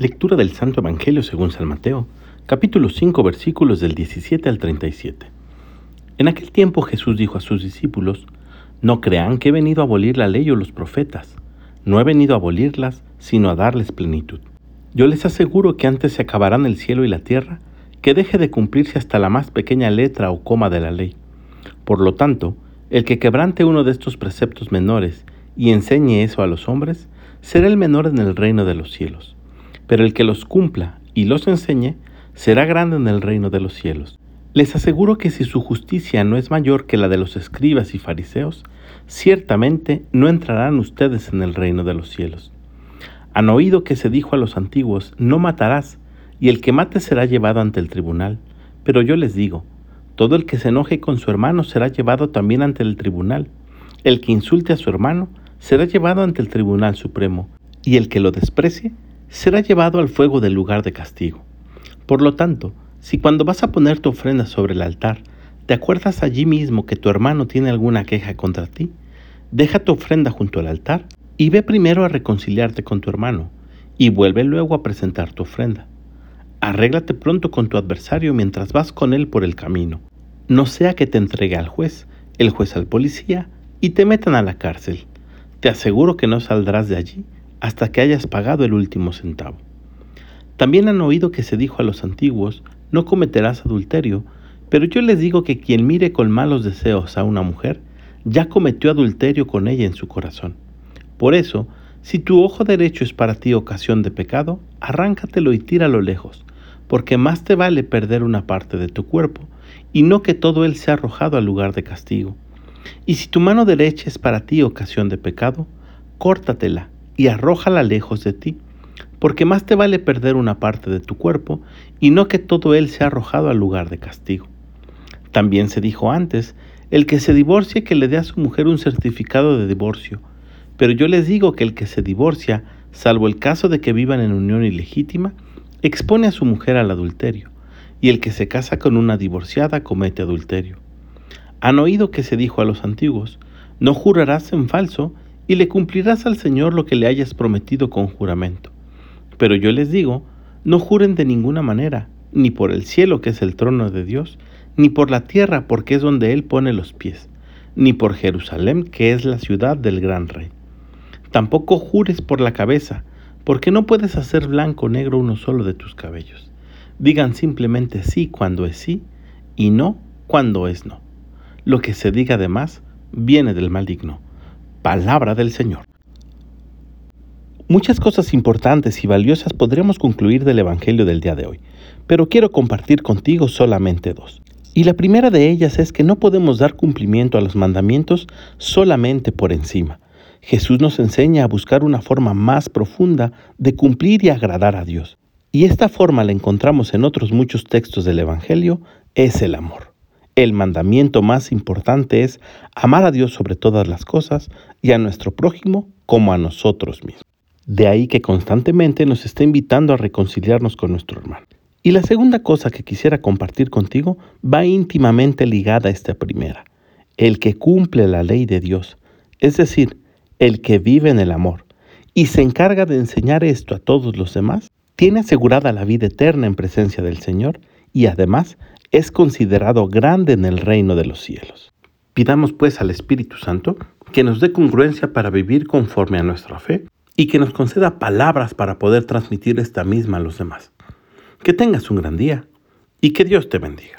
Lectura del Santo Evangelio según San Mateo, capítulo 5, versículos del 17 al 37. En aquel tiempo Jesús dijo a sus discípulos, No crean que he venido a abolir la ley o los profetas. No he venido a abolirlas, sino a darles plenitud. Yo les aseguro que antes se acabarán el cielo y la tierra, que deje de cumplirse hasta la más pequeña letra o coma de la ley. Por lo tanto, el que quebrante uno de estos preceptos menores y enseñe eso a los hombres, será el menor en el reino de los cielos pero el que los cumpla y los enseñe será grande en el reino de los cielos. Les aseguro que si su justicia no es mayor que la de los escribas y fariseos, ciertamente no entrarán ustedes en el reino de los cielos. Han oído que se dijo a los antiguos, no matarás, y el que mate será llevado ante el tribunal. Pero yo les digo, todo el que se enoje con su hermano será llevado también ante el tribunal. El que insulte a su hermano será llevado ante el tribunal supremo, y el que lo desprecie será llevado al fuego del lugar de castigo. Por lo tanto, si cuando vas a poner tu ofrenda sobre el altar, te acuerdas allí mismo que tu hermano tiene alguna queja contra ti, deja tu ofrenda junto al altar y ve primero a reconciliarte con tu hermano, y vuelve luego a presentar tu ofrenda. Arréglate pronto con tu adversario mientras vas con él por el camino. No sea que te entregue al juez, el juez al policía, y te metan a la cárcel. Te aseguro que no saldrás de allí hasta que hayas pagado el último centavo. También han oído que se dijo a los antiguos, no cometerás adulterio, pero yo les digo que quien mire con malos deseos a una mujer, ya cometió adulterio con ella en su corazón. Por eso, si tu ojo derecho es para ti ocasión de pecado, arráncatelo y tíralo lejos, porque más te vale perder una parte de tu cuerpo, y no que todo él sea arrojado al lugar de castigo. Y si tu mano derecha es para ti ocasión de pecado, córtatela y arrójala lejos de ti, porque más te vale perder una parte de tu cuerpo y no que todo él sea arrojado al lugar de castigo. También se dijo antes, el que se divorcie que le dé a su mujer un certificado de divorcio, pero yo les digo que el que se divorcia, salvo el caso de que vivan en unión ilegítima, expone a su mujer al adulterio, y el que se casa con una divorciada comete adulterio. Han oído que se dijo a los antiguos, no jurarás en falso, y le cumplirás al Señor lo que le hayas prometido con juramento. Pero yo les digo, no juren de ninguna manera, ni por el cielo que es el trono de Dios, ni por la tierra porque es donde Él pone los pies, ni por Jerusalén que es la ciudad del gran rey. Tampoco jures por la cabeza, porque no puedes hacer blanco o negro uno solo de tus cabellos. Digan simplemente sí cuando es sí y no cuando es no. Lo que se diga además viene del maligno. Palabra del Señor. Muchas cosas importantes y valiosas podríamos concluir del Evangelio del día de hoy, pero quiero compartir contigo solamente dos. Y la primera de ellas es que no podemos dar cumplimiento a los mandamientos solamente por encima. Jesús nos enseña a buscar una forma más profunda de cumplir y agradar a Dios. Y esta forma la encontramos en otros muchos textos del Evangelio, es el amor. El mandamiento más importante es amar a Dios sobre todas las cosas y a nuestro prójimo como a nosotros mismos. De ahí que constantemente nos está invitando a reconciliarnos con nuestro hermano. Y la segunda cosa que quisiera compartir contigo va íntimamente ligada a esta primera. El que cumple la ley de Dios, es decir, el que vive en el amor y se encarga de enseñar esto a todos los demás, tiene asegurada la vida eterna en presencia del Señor y además es considerado grande en el reino de los cielos. Pidamos pues al Espíritu Santo que nos dé congruencia para vivir conforme a nuestra fe y que nos conceda palabras para poder transmitir esta misma a los demás. Que tengas un gran día y que Dios te bendiga.